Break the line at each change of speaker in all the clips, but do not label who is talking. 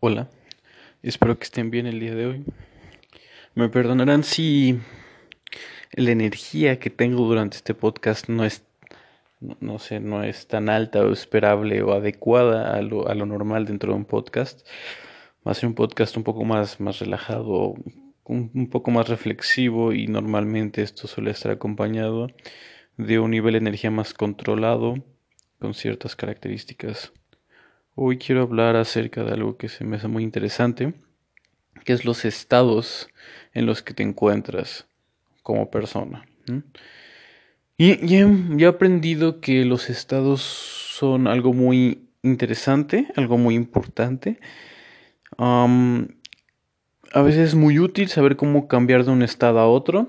Hola, espero que estén bien el día de hoy. Me perdonarán si la energía que tengo durante este podcast no es, no, sé, no es tan alta o esperable o adecuada a lo, a lo, normal dentro de un podcast. Va a ser un podcast un poco más, más relajado, un, un poco más reflexivo y normalmente esto suele estar acompañado de un nivel de energía más controlado con ciertas características. Hoy quiero hablar acerca de algo que se me hace muy interesante, que es los estados en los que te encuentras como persona. Y, y he, aprendido que los estados son algo muy interesante, algo muy importante. a veces es muy útil saber cómo cambiar de un estado a otro,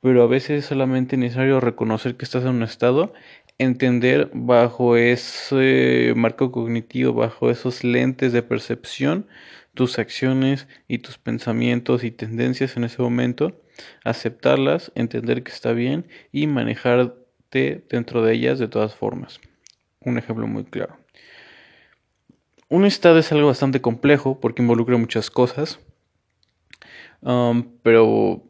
pero a veces es solamente necesario reconocer que estás en un estado entender bajo ese marco cognitivo, bajo esos lentes de percepción, tus acciones y tus pensamientos y tendencias en ese momento, aceptarlas, entender que está bien y manejarte dentro de ellas de todas formas. Un ejemplo muy claro. Un estado es algo bastante complejo porque involucra muchas cosas, um, pero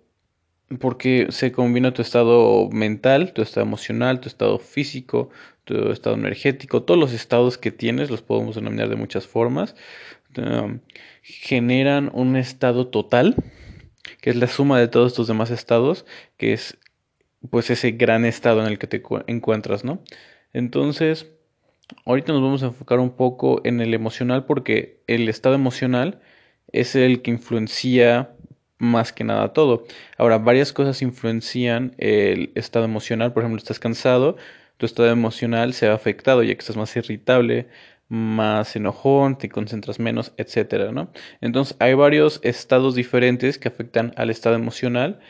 porque se combina tu estado mental, tu estado emocional, tu estado físico, tu estado energético, todos los estados que tienes, los podemos denominar de muchas formas, um, generan un estado total, que es la suma de todos tus demás estados, que es pues ese gran estado en el que te encuentras, ¿no? Entonces, ahorita nos vamos a enfocar un poco en el emocional porque el estado emocional es el que influencia más que nada todo. Ahora, varias cosas influencian el estado emocional. Por ejemplo, estás cansado, tu estado emocional se ha afectado ya que estás más irritable, más enojón, te concentras menos, etcétera, ¿no? Entonces, hay varios estados diferentes que afectan al estado emocional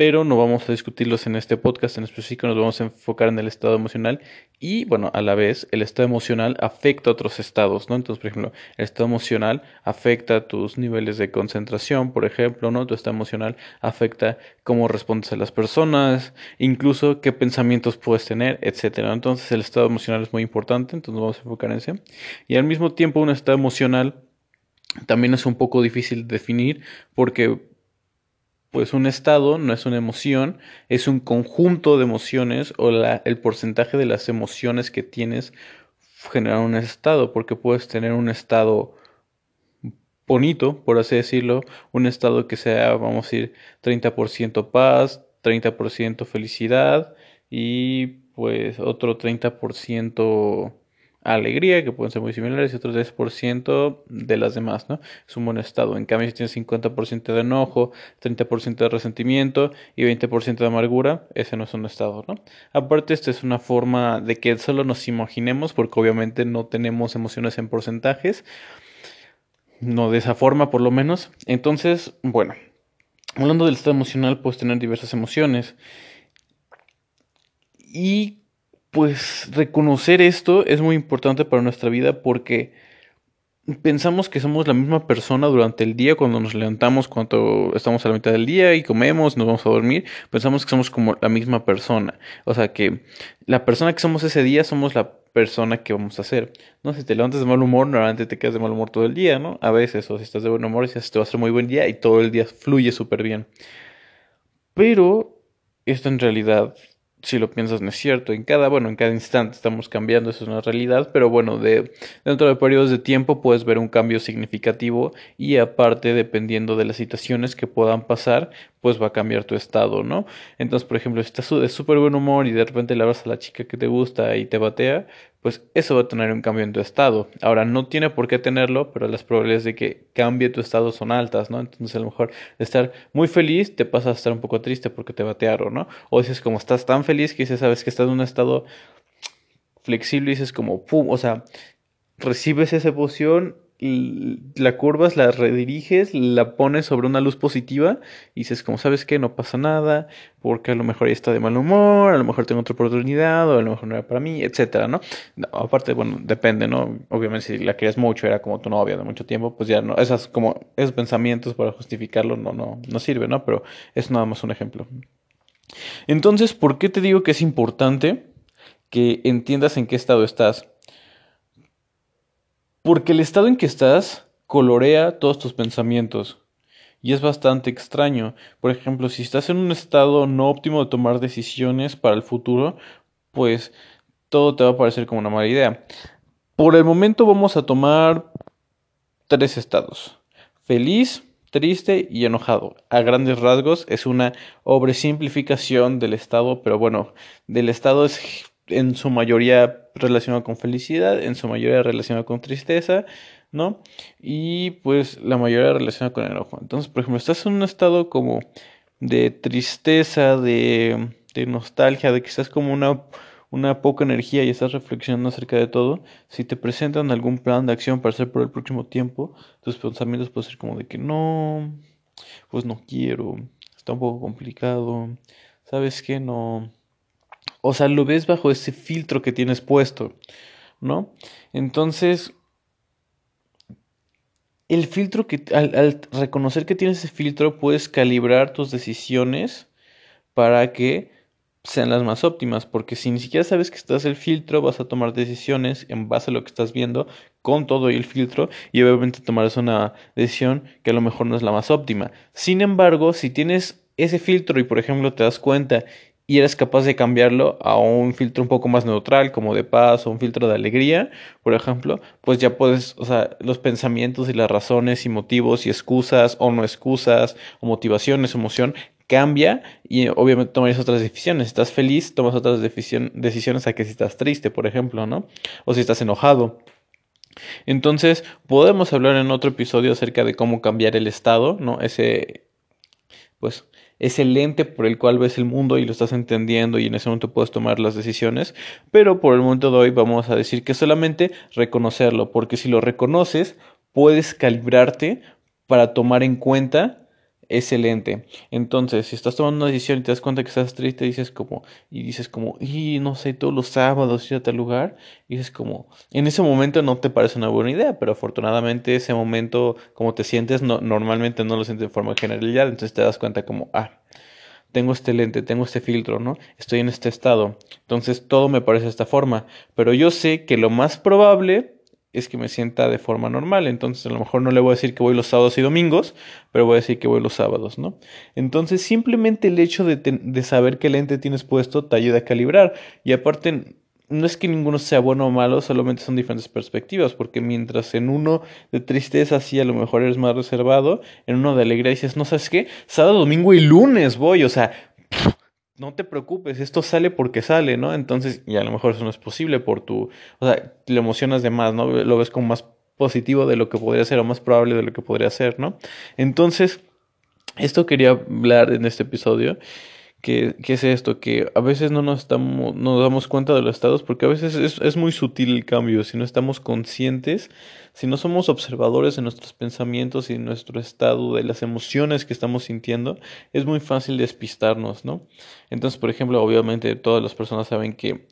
pero no vamos a discutirlos en este podcast en específico, nos vamos a enfocar en el estado emocional y, bueno, a la vez, el estado emocional afecta a otros estados, ¿no? Entonces, por ejemplo, el estado emocional afecta tus niveles de concentración, por ejemplo, ¿no? Tu estado emocional afecta cómo respondes a las personas, incluso qué pensamientos puedes tener, etcétera. Entonces, el estado emocional es muy importante, entonces nos vamos a enfocar en ese. Y al mismo tiempo, un estado emocional también es un poco difícil de definir porque pues un estado no es una emoción, es un conjunto de emociones o la, el porcentaje de las emociones que tienes genera un estado, porque puedes tener un estado bonito, por así decirlo, un estado que sea, vamos a decir, 30% paz, 30% felicidad y pues otro 30% alegría, que pueden ser muy similares, y otro 10% de las demás, ¿no? Es un buen estado. En cambio, si tienes 50% de enojo, 30% de resentimiento y 20% de amargura, ese no es un estado, ¿no? Aparte, esta es una forma de que solo nos imaginemos, porque obviamente no tenemos emociones en porcentajes, no de esa forma por lo menos. Entonces, bueno, hablando del estado emocional, puedes tener diversas emociones. Y pues reconocer esto es muy importante para nuestra vida porque pensamos que somos la misma persona durante el día cuando nos levantamos, cuando estamos a la mitad del día y comemos, nos vamos a dormir, pensamos que somos como la misma persona. O sea que la persona que somos ese día somos la persona que vamos a ser. No, si te levantas de mal humor, normalmente te quedas de mal humor todo el día, ¿no? A veces, o si estás de buen humor, te va a ser muy buen día y todo el día fluye súper bien. Pero esto en realidad si lo piensas, no es cierto. En cada, bueno, en cada instante estamos cambiando, eso es una realidad, pero bueno, de, dentro de periodos de tiempo puedes ver un cambio significativo y aparte, dependiendo de las situaciones que puedan pasar, pues va a cambiar tu estado, ¿no? Entonces, por ejemplo, si estás de súper buen humor y de repente le hablas a la chica que te gusta y te batea, pues eso va a tener un cambio en tu estado. Ahora, no tiene por qué tenerlo, pero las probabilidades de que cambie tu estado son altas, ¿no? Entonces, a lo mejor de estar muy feliz te pasa a estar un poco triste porque te batearon, ¿no? O dices, como estás tan feliz que dices, sabes que estás en un estado flexible y dices como, pum, o sea, recibes esa emoción la curvas, la rediriges, la pones sobre una luz positiva y dices, como sabes que no pasa nada, porque a lo mejor ya está de mal humor, a lo mejor tengo otra oportunidad, o a lo mejor no era para mí, etcétera, ¿no? aparte, bueno, depende, ¿no? Obviamente si la querías mucho, era como tu novia de mucho tiempo, pues ya no, esas como, esos pensamientos para justificarlo no, no, no sirve, ¿no? Pero es nada más un ejemplo. Entonces, ¿por qué te digo que es importante que entiendas en qué estado estás? Porque el estado en que estás colorea todos tus pensamientos. Y es bastante extraño. Por ejemplo, si estás en un estado no óptimo de tomar decisiones para el futuro, pues todo te va a parecer como una mala idea. Por el momento vamos a tomar tres estados. Feliz, triste y enojado. A grandes rasgos es una simplificación del estado, pero bueno, del estado es en su mayoría relacionado con felicidad, en su mayoría relacionado con tristeza, ¿no? Y pues la mayoría relacionada con enojo. Entonces, por ejemplo, estás en un estado como de tristeza, de, de nostalgia, de que estás como una una poca energía y estás reflexionando acerca de todo, si te presentan algún plan de acción para hacer por el próximo tiempo, tus pensamientos pueden ser como de que no, pues no quiero, está un poco complicado, ¿sabes qué? No. O sea, lo ves bajo ese filtro que tienes puesto, ¿no? Entonces, el filtro que, al, reconocer que tienes ese filtro, puedes calibrar tus decisiones para que sean las más óptimas, porque si ni siquiera sabes que estás el filtro, vas a tomar decisiones en base a lo que estás viendo con todo el filtro y obviamente tomarás una decisión que a lo mejor no es la más óptima. Sin embargo, si tienes ese filtro y por ejemplo te das cuenta y eres capaz de cambiarlo a un filtro un poco más neutral, como de paz o un filtro de alegría, por ejemplo, pues ya puedes, o sea, los pensamientos y las razones y motivos y excusas o no excusas o motivaciones, emoción, cambia y obviamente tomas otras decisiones. Si estás feliz, tomas otras decisiones a que si estás triste, por ejemplo, ¿no? O si estás enojado. Entonces, podemos hablar en otro episodio acerca de cómo cambiar el estado, ¿no? Ese, pues, ese lente por el cual ves el mundo y lo estás entendiendo y en ese momento puedes tomar las decisiones. Pero por el momento de hoy vamos a decir que solamente reconocerlo, porque si lo reconoces, puedes calibrarte para tomar en cuenta excelente. Entonces, si estás tomando una decisión y te das cuenta que estás triste, dices como, y dices como, y no sé, todos los sábados ir a tal lugar, y dices como, en ese momento no te parece una buena idea, pero afortunadamente ese momento, como te sientes, no, normalmente no lo sientes de forma generalidad, entonces te das cuenta como, ah, tengo este lente, tengo este filtro, ¿no? Estoy en este estado. Entonces todo me parece de esta forma. Pero yo sé que lo más probable es que me sienta de forma normal. Entonces, a lo mejor no le voy a decir que voy los sábados y domingos, pero voy a decir que voy los sábados, ¿no? Entonces, simplemente el hecho de, de saber qué lente tienes puesto te ayuda a calibrar. Y aparte, no es que ninguno sea bueno o malo, solamente son diferentes perspectivas, porque mientras en uno de tristeza sí a lo mejor eres más reservado, en uno de alegría dices, no sabes qué, sábado, domingo y lunes voy, o sea, no te preocupes, esto sale porque sale, ¿no? Entonces, y a lo mejor eso no es posible por tu, o sea, lo emocionas de más, ¿no? Lo ves como más positivo de lo que podría ser o más probable de lo que podría ser, ¿no? Entonces, esto quería hablar en este episodio ¿Qué, es esto? Que a veces no nos, estamos, nos damos cuenta de los estados porque a veces es, es, muy sutil el cambio. Si no estamos conscientes, si no somos observadores de nuestros pensamientos y de nuestro estado, de las emociones que estamos sintiendo, es muy fácil despistarnos, ¿no? Entonces, por ejemplo, obviamente todas las personas saben que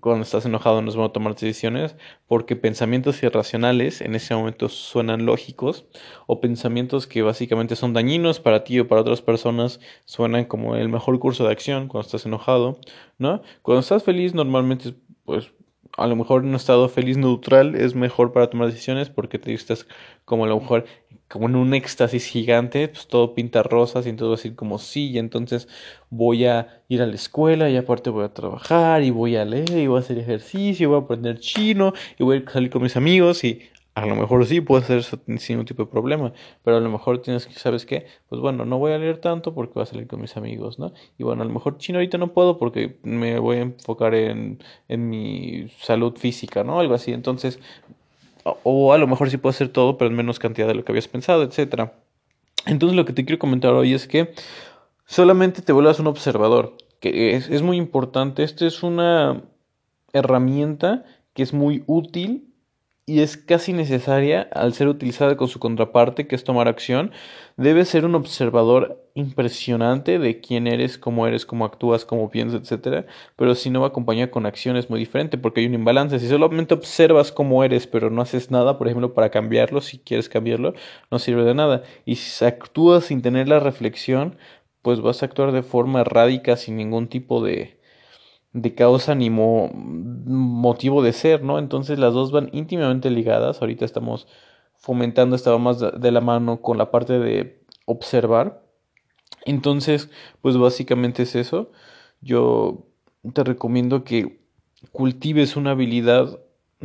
cuando estás enojado no es bueno tomar decisiones porque pensamientos irracionales en ese momento suenan lógicos o pensamientos que básicamente son dañinos para ti o para otras personas suenan como el mejor curso de acción cuando estás enojado, ¿no? Cuando estás feliz normalmente pues a lo mejor en un estado feliz neutral es mejor para tomar decisiones porque te estás como a lo mejor en un éxtasis gigante, pues todo pinta rosas y entonces así como sí, y entonces voy a ir a la escuela y aparte voy a trabajar y voy a leer y voy a hacer ejercicio y voy a aprender chino y voy a salir con mis amigos y a lo mejor sí puede ser sin ningún tipo de problema, pero a lo mejor tienes que, ¿sabes qué? Pues bueno, no voy a leer tanto porque voy a salir con mis amigos, ¿no? Y bueno, a lo mejor chino ahorita no puedo porque me voy a enfocar en, en mi salud física, ¿no? Algo así. Entonces, o a lo mejor sí puedo hacer todo, pero en menos cantidad de lo que habías pensado, etc. Entonces lo que te quiero comentar hoy es que solamente te vuelvas un observador, que es, es muy importante. Esta es una herramienta que es muy útil y es casi necesaria al ser utilizada con su contraparte, que es tomar acción. Debes ser un observador impresionante de quién eres, cómo eres, cómo actúas, cómo piensas, etc. Pero si no va acompañado con acciones muy diferente, porque hay un imbalance. Si solamente observas cómo eres, pero no haces nada, por ejemplo, para cambiarlo, si quieres cambiarlo, no sirve de nada. Y si actúas sin tener la reflexión, pues vas a actuar de forma errática, sin ningún tipo de de causa ni motivo de ser, ¿no? Entonces las dos van íntimamente ligadas. Ahorita estamos fomentando, estaba más de la mano con la parte de observar. Entonces, pues básicamente es eso. Yo te recomiendo que cultives una habilidad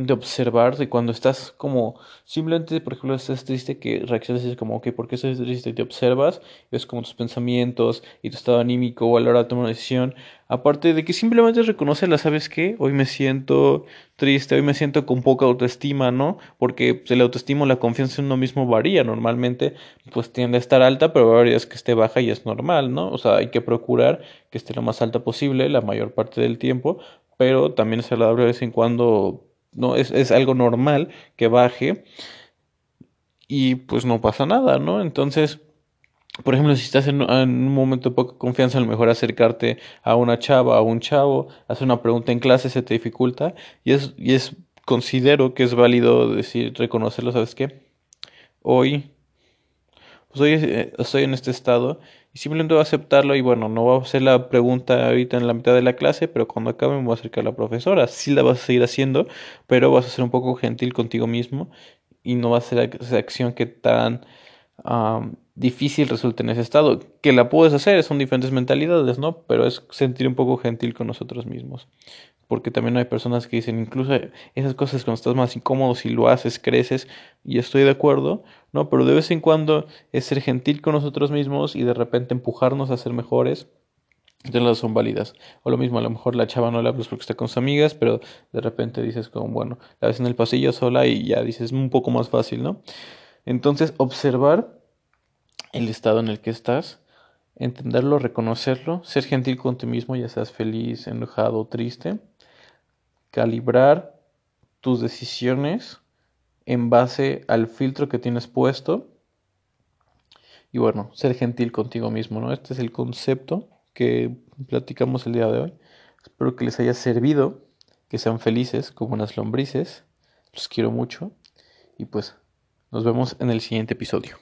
de observar, de cuando estás como, simplemente, por ejemplo, estás triste, que reaccionas y dices como, ok, ¿por qué estás triste? Te observas, ves como tus pensamientos y tu estado anímico o a la hora de tomar una decisión. Aparte de que simplemente la ¿sabes qué? Hoy me siento triste, hoy me siento con poca autoestima, ¿no? Porque pues, el autoestima la confianza en uno mismo varía. Normalmente, pues tiende a estar alta, pero hay días que esté baja y es normal, ¿no? O sea, hay que procurar que esté lo más alta posible la mayor parte del tiempo, pero también es agradable de vez en cuando no es, es algo normal que baje y pues no pasa nada, ¿no? Entonces, por ejemplo, si estás en, un momento de poca confianza, a lo mejor acercarte a una chava, a un chavo, hacer una pregunta en clase se te dificulta y es, y es, considero que es válido decir, reconocerlo, ¿sabes qué? Hoy, pues hoy eh, estoy en este estado y simplemente voy a aceptarlo y bueno, no voy a hacer la pregunta ahorita en la mitad de la clase, pero cuando acabe me voy a acercar a la profesora. Sí la vas a seguir haciendo, pero vas a ser un poco gentil contigo mismo y no va a ser esa acción que tan difícil resulte en ese estado. Que la puedes hacer, son diferentes mentalidades, ¿no? Pero es sentir un poco gentil con nosotros mismos porque también hay personas que dicen incluso esas cosas cuando estás más incómodo si lo haces creces y estoy de acuerdo no pero de vez en cuando es ser gentil con nosotros mismos y de repente empujarnos a ser mejores entonces las son válidas. O lo mismo a lo mejor la chava no le hablas porque está con sus amigas pero de repente dices como bueno la ves en el pasillo sola y ya dices un poco más fácil no entonces observar el estado en el que estás entenderlo, reconocerlo, ser gentil con ti mismo, ya seas feliz, enojado triste, calibrar tus decisiones en base al filtro que tienes puesto. Y bueno, ser gentil contigo mismo, ¿no? Este es el concepto que platicamos el día de hoy. Espero que les haya servido, que sean felices como unas lombrices. Los quiero mucho y pues nos vemos en el siguiente episodio.